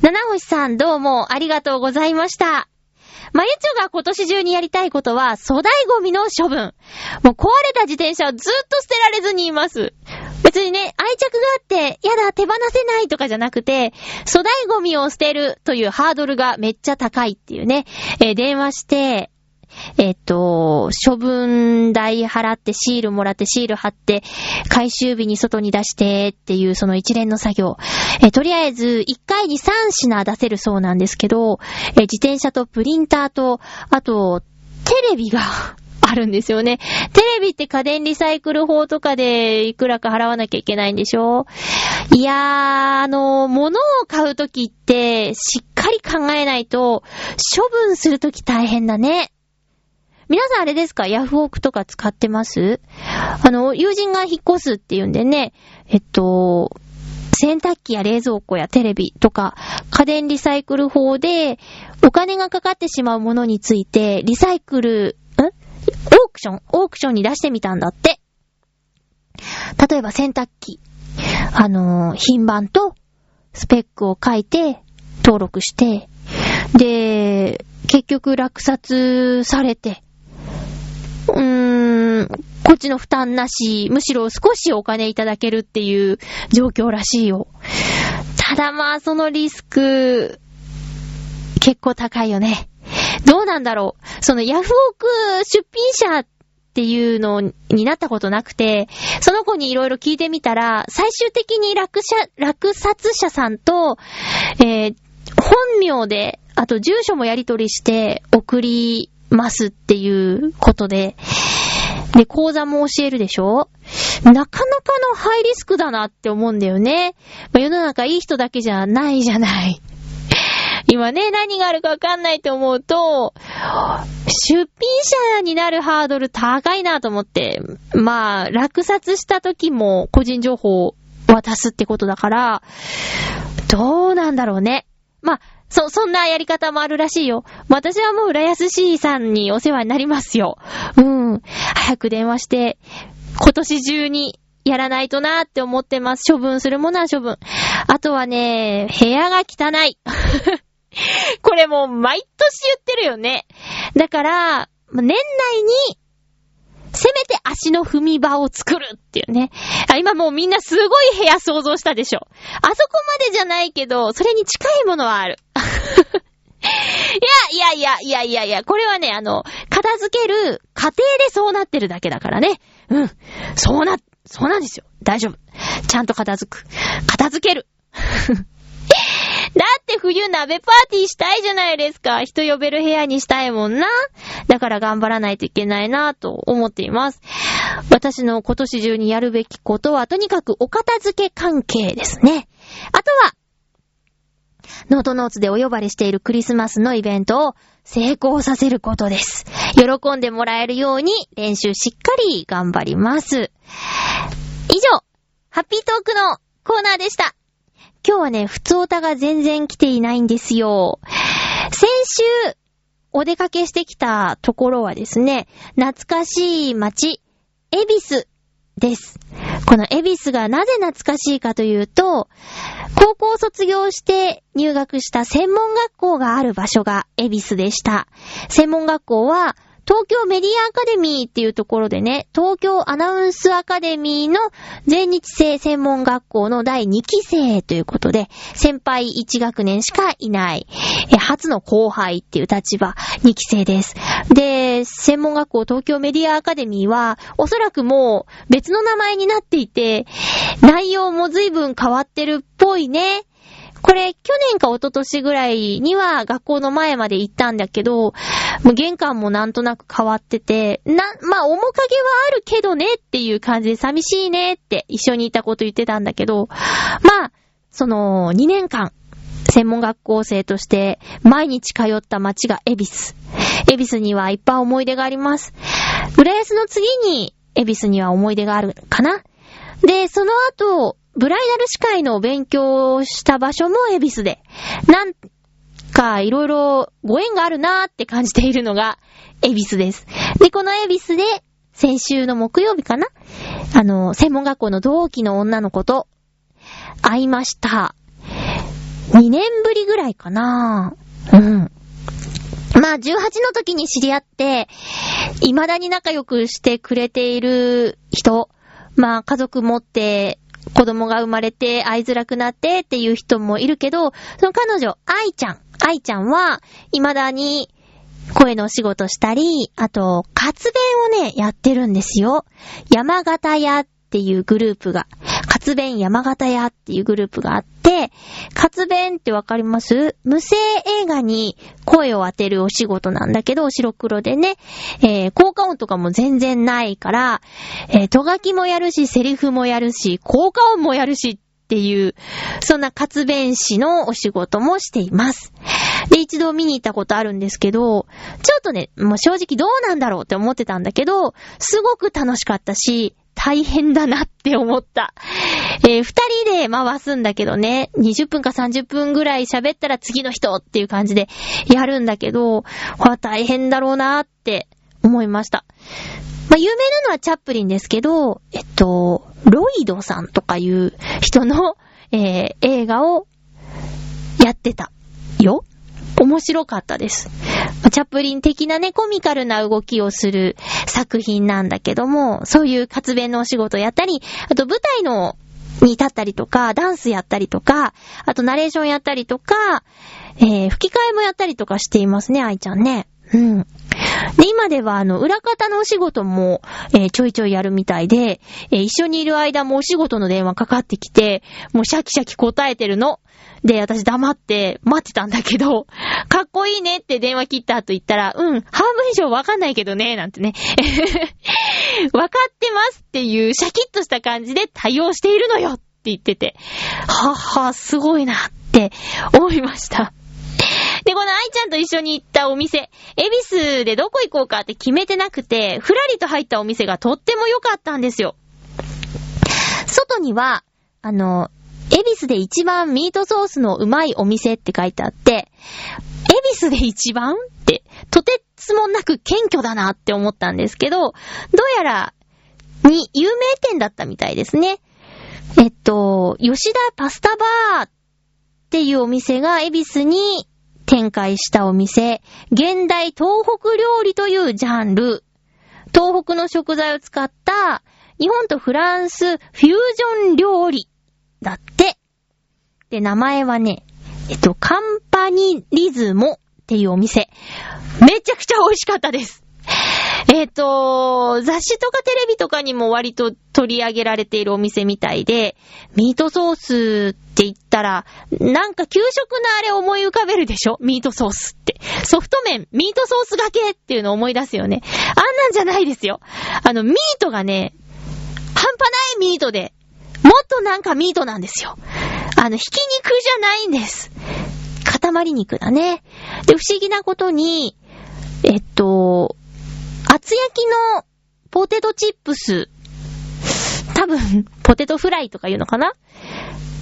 七星さんどうもありがとうございました。まゆちょが今年中にやりたいことは、粗大ゴミの処分。もう壊れた自転車をずっと捨てられずにいます。別にね、愛着があって、やだ、手放せないとかじゃなくて、粗大ゴミを捨てるというハードルがめっちゃ高いっていうね、えー、電話して、えっと、処分代払ってシールもらってシール貼って、回収日に外に出してっていうその一連の作業。えとりあえず1回に3品出せるそうなんですけど、え自転車とプリンターと、あと、テレビが あるんですよね。テレビって家電リサイクル法とかでいくらか払わなきゃいけないんでしょ？いやー、あの、物を買うときって、しっかり考えないと、処分するとき大変だね。皆さんあれですか？ヤフオクとか使ってます？あの、友人が引っ越すっていうんでね、えっと、洗濯機や冷蔵庫やテレビとか、家電リサイクル法で、お金がかかってしまうものについて、リサイクル、ん？オークション？オークションに出してみたんだって。例えば洗濯機。あのー、品番とスペックを書いて、登録して、で、結局落札されて、こっちの負担なし、むしろ少しお金いただけるっていう状況らしいよ。ただまあ、そのリスク、結構高いよね。どうなんだろう。そのヤフオク出品者っていうのになったことなくて、その子にいろいろ聞いてみたら、最終的に落車、落札者さんと、えー、本名で、あと住所もやり取りして送りますっていうことで、で、講座も教えるでしょ？なかなかのハイリスクだなって思うんだよね。まあ、世の中いい人だけじゃないじゃない。今ね、何があるかわかんないと思うと、出品者になるハードル高いなと思って、まあ、落札した時も個人情報を渡すってことだから、どうなんだろうね。まあ、そ、そんなやり方もあるらしいよ。私はもう浦安市さんにお世話になりますよ。うん。早く電話して、今年中にやらないとなーって思ってます。処分するものは処分。あとはね、部屋が汚い。これもう毎年言ってるよね。だから、年内に、せめて足の踏み場を作るっていうね。あ、今もうみんなすごい部屋想像したでしょ。あそこまでじゃないけど、それに近いものはある。いや、いやいや、いやいやいや、これはね、あの、片付ける過程でそうなってるだけだからね。うん。そうな、そうなんですよ。大丈夫。ちゃんと片付く。片付ける。だって冬鍋パーティーしたいじゃないですか。人呼べる部屋にしたいもんな。だから頑張らないといけないなと思っています。私の今年中にやるべきことは、とにかくお片付け関係ですね。あとは、ノートノーツでお呼ばれしているクリスマスのイベントを成功させることです。喜んでもらえるように練習しっかり頑張ります。以上、ハッピートークのコーナーでした。今日はね、普通歌が全然来ていないんですよ。先週、お出かけしてきたところはですね、懐かしい街、恵比寿です。このエビスがなぜ懐かしいかというと、高校卒業して入学した専門学校がある場所がエビスでした。専門学校は、東京メディアアカデミーっていうところでね、東京アナウンスアカデミーの全日制専門学校の第2期生ということで、先輩1学年しかいない、初の後輩っていう立場、2期生です。で、専門学校東京メディアアカデミーは、おそらくもう別の名前になっていて、内容も随分変わってるっぽいね。これ、去年か一昨年ぐらいには学校の前まで行ったんだけど、もう玄関もなんとなく変わってて、な、まあ、面影はあるけどねっていう感じで寂しいねって一緒にいたこと言ってたんだけど、まあ、その2年間、専門学校生として毎日通った街が恵比寿。恵比寿にはいっぱい思い出があります。浦安の次に恵比寿には思い出があるかな。で、その後、ブライダル司会の勉強をした場所も恵比寿で、なんかいろいろご縁があるなーって感じているのが恵比寿です。で、この恵比寿で、先週の木曜日かな？あの、専門学校の同期の女の子と会いました。2年ぶりぐらいかなうん。まあ、18の時に知り合って、未だに仲良くしてくれている人、まあ、家族持って、子供が生まれて会いづらくなってっていう人もいるけど、その彼女、愛ちゃん。愛ちゃんは、未だに声のお仕事したり、あと、活弁をね、やってるんですよ。山形屋っていうグループが、活弁山形屋っていうグループがあって、活弁ってわかります？無声映画に声を当てるお仕事なんだけど、白黒でね、えー、効果音とかも全然ないから、えー、とがきもやるし、セリフもやるし、効果音もやるしっていう、そんな活弁士のお仕事もしています。で、一度見に行ったことあるんですけど、ちょっとね、もう正直どうなんだろうって思ってたんだけど、すごく楽しかったし、大変だなって思った。えー、二人で回すんだけどね、20分か30分ぐらい喋ったら次の人っていう感じでやるんだけど、は大変だろうなって思いました。まあ、有名なのはチャップリンですけど、えっと、ロイドさんとかいう人の、えー、映画をやってたよ。面白かったです。チャップリン的なね、コミカルな動きをする作品なんだけども、そういう活弁のお仕事やったり、あと舞台のに立ったりとか、ダンスやったりとか、あとナレーションやったりとか、えー、吹き替えもやったりとかしていますね、愛ちゃんね。うん。で、今では、あの、裏方のお仕事も、えー、ちょいちょいやるみたいで、えー、一緒にいる間もお仕事の電話かかってきて、もうシャキシャキ答えてるの。で、私黙って待ってたんだけど、かっこいいねって電話切った後言ったら、うん、半分以上わかんないけどね、なんてね。わかってますっていうシャキッとした感じで対応しているのよって言ってて、はっは、すごいなって思いました。で、この愛ちゃんと一緒に行ったお店、恵比寿でどこ行こうかって決めてなくて、ふらりと入ったお店がとっても良かったんですよ。外には、あの、恵比寿で一番ミートソースのうまいお店って書いてあって、恵比寿で一番って、とてつもなく謙虚だなって思ったんですけど、どうやら、に、有名店だったみたいですね。えっと、吉田パスタバーっていうお店が恵比寿に展開したお店、現代東北料理というジャンル、東北の食材を使った日本とフランスフュージョン料理。だって。で、名前はね、えっと、カンパニリズモっていうお店。めちゃくちゃ美味しかったです。えっ、と、雑誌とかテレビとかにも割と取り上げられているお店みたいで、ミートソースって言ったら、なんか給食のあれ思い浮かべるでしょ？ミートソースって。ソフト麺、ミートソースがけっていうのを思い出すよね。あんなんじゃないですよ。あの、ミートがね、半端ないミートで、もっとなんかミートなんですよ。あの、ひき肉じゃないんです。塊肉だね。で、不思議なことに、えっと、厚焼きのポテトチップス、多分、ポテトフライとか言うのかな？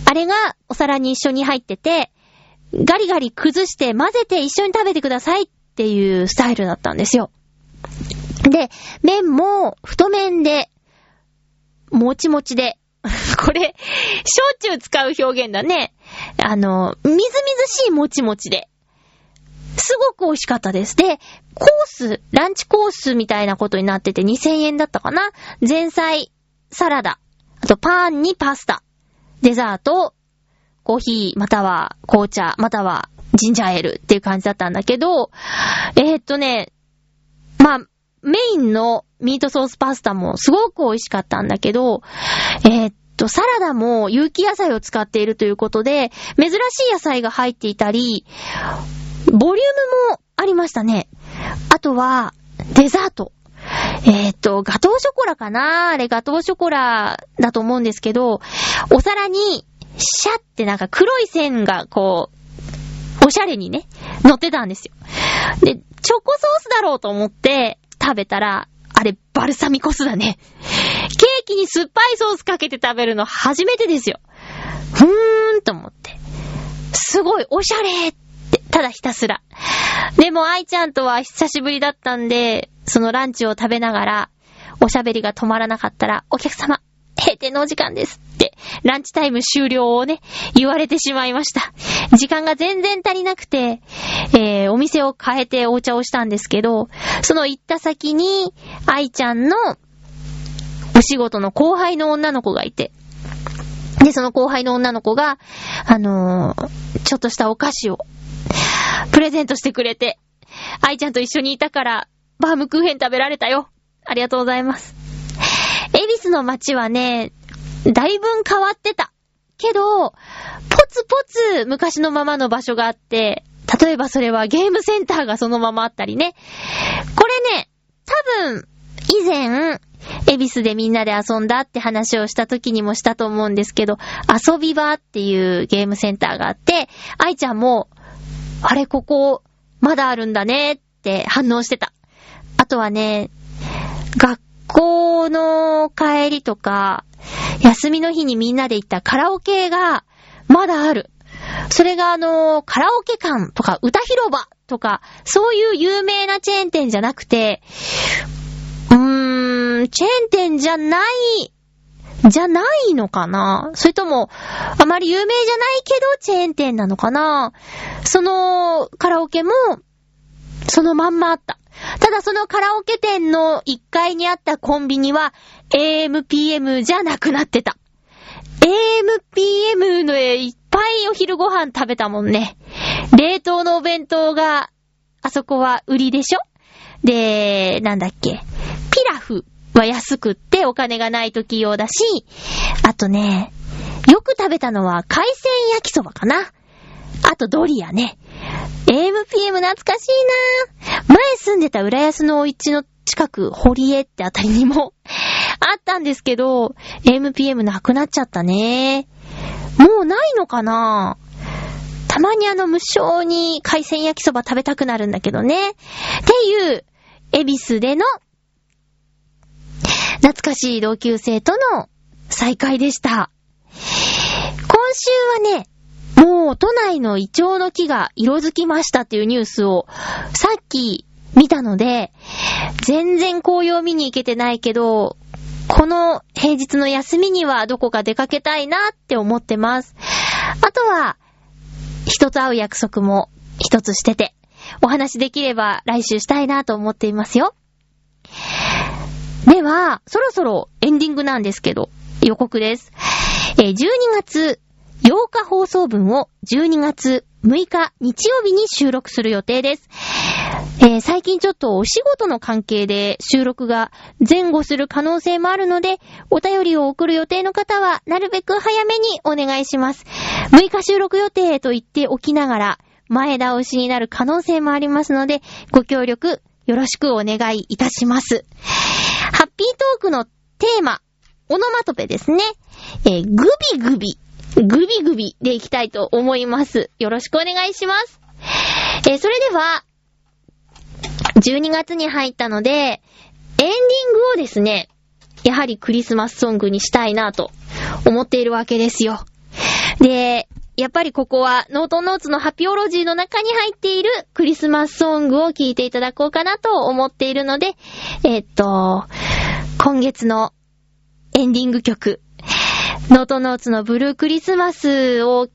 あれがお皿に一緒に入ってて、ガリガリ崩して混ぜて一緒に食べてくださいっていうスタイルだったんですよ。で、麺も太麺で、もちもちで、これ、焼酎使う表現だね。あの、みずみずしいもちもちで。すごく美味しかったです。で、コース、ランチコースみたいなことになってて2000円だったかな前菜、サラダ、あとパンにパスタ、デザート、コーヒー、または紅茶、またはジンジャーエールっていう感じだったんだけど、えー、っとね、まあ、メインのミートソースパスタもすごく美味しかったんだけど、えー、っと、サラダも有機野菜を使っているということで、珍しい野菜が入っていたり、ボリュームもありましたね。あとは、デザート。えー、っと、ガトーショコラかな？あれガトーショコラだと思うんですけど、お皿に、シャってなんか黒い線がこう、おしゃれにね、乗ってたんですよ。で、チョコソースだろうと思って食べたら、あれ、バルサミコ酢だね。ケーキに酸っぱいソースかけて食べるの初めてですよ。ふーんと思って。すごい、おしゃれって、ただひたすら。でも、愛ちゃんとは久しぶりだったんで、そのランチを食べながら、おしゃべりが止まらなかったら、お客様、閉店のお時間ですランチタイム終了をね、言われてしまいました。時間が全然足りなくて、えー、お店を変えてお茶をしたんですけど、その行った先に、愛ちゃんのお仕事の後輩の女の子がいて、で、その後輩の女の子が、あのー、ちょっとしたお菓子を、プレゼントしてくれて、愛ちゃんと一緒にいたから、バームクーヘン食べられたよ。ありがとうございます。恵比寿の街はね、だいぶ変わってた。けど、ポツポツ昔のままの場所があって、例えばそれはゲームセンターがそのままあったりね。これね、多分、以前、恵比寿でみんなで遊んだって話をした時にもしたと思うんですけど、遊び場っていうゲームセンターがあって、愛ちゃんも、あれここ、まだあるんだねって反応してた。あとはね、学校の帰りとか、休みの日にみんなで行ったカラオケが、まだある。それがあの、カラオケ館とか歌広場とか、そういう有名なチェーン店じゃなくて、うーん、チェーン店じゃない、じゃないのかな？それとも、あまり有名じゃないけど、チェーン店なのかな？その、カラオケも、そのまんまあった。ただそのカラオケ店の1階にあったコンビニは AMPM じゃなくなってた。AMPM のいっぱいお昼ご飯食べたもんね。冷凍のお弁当が、あそこは売りでしょ？で、なんだっけ？ピラフは安くってお金がない時用だし、あとね、よく食べたのは海鮮焼きそばかな。あとドリアね。AMPM 懐かしいな前住んでた浦安のお家の近く、堀江ってあたりにも あったんですけど、AMPM なくなっちゃったね。もうないのかなたまにあの無償に海鮮焼きそば食べたくなるんだけどね。っていう、恵比寿での懐かしい同級生との再会でした。今週はね、もう都内のイチョウの木が色づきましたっていうニュースをさっき見たので、全然紅葉見に行けてないけど、この平日の休みにはどこか出かけたいなって思ってます。あとは、一つ会う約束も一つしてて、お話できれば来週したいなと思っていますよ。では、そろそろエンディングなんですけど、予告です。え12月8日放送分を12月6日日曜日に収録する予定です。えー最近ちょっとお仕事の関係で収録が前後する可能性もあるので、お便りを送る予定の方はなるべく早めにお願いします。6日収録予定と言っておきながら、前倒しになる可能性もありますので、ご協力よろしくお願いいたします。ハッピートークのテーマ、オノマトペですね。えーグビグビ、グビグビでいきたいと思います。よろしくお願いします。えーそれでは、12月に入ったので、エンディングをですね、やはりクリスマスソングにしたいなと思っているわけですよ。で、やっぱりここはノートノーツのハピオロジーの中に入っているクリスマスソングを聴いていただこうかなと思っているので、えっと、今月のエンディング曲、ノートノーツのブルークリスマスを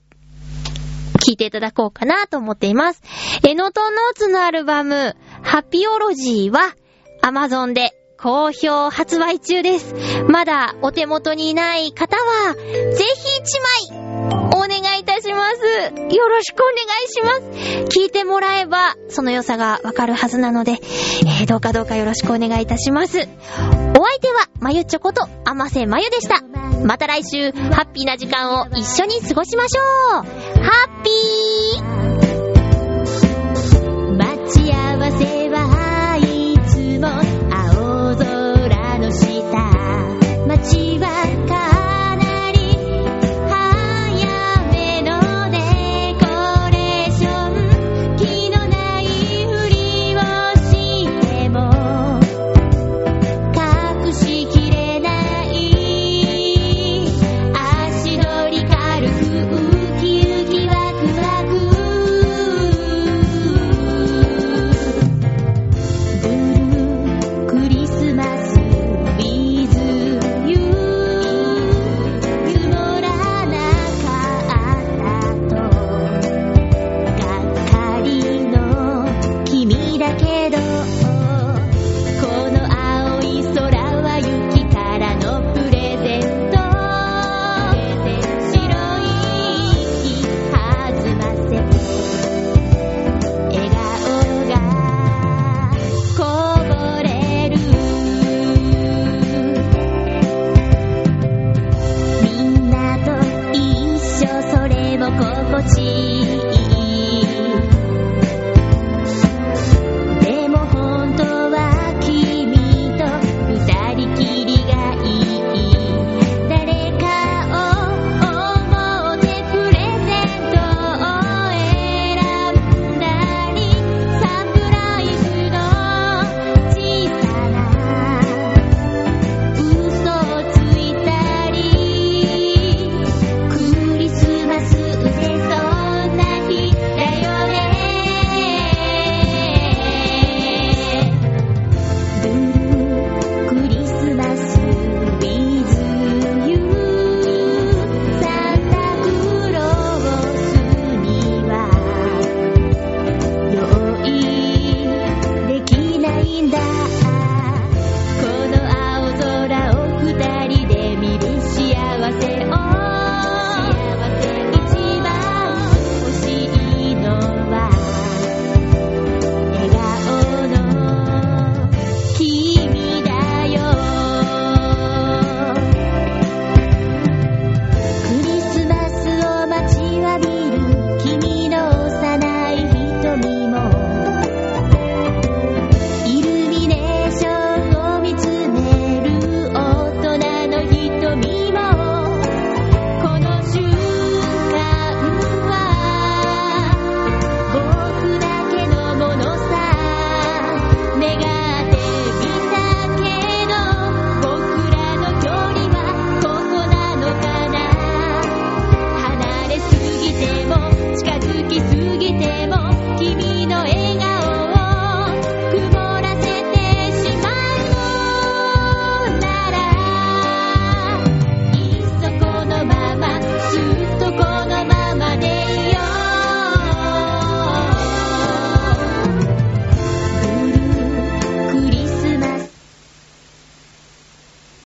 聞いていただこうかなと思っています。え、ノートノーツのアルバム、ハピオロジーは、アマゾンで好評発売中です。まだお手元にない方は、ぜひ一枚、お願いいたします。よろしくお願いします。聞いてもらえば、その良さがわかるはずなので、えーどうかどうかよろしくお願いいたします。お相手は、まゆっちょこと、あませまゆでした。また来週、ハッピーな時間を一緒に過ごしましょう。ハッピー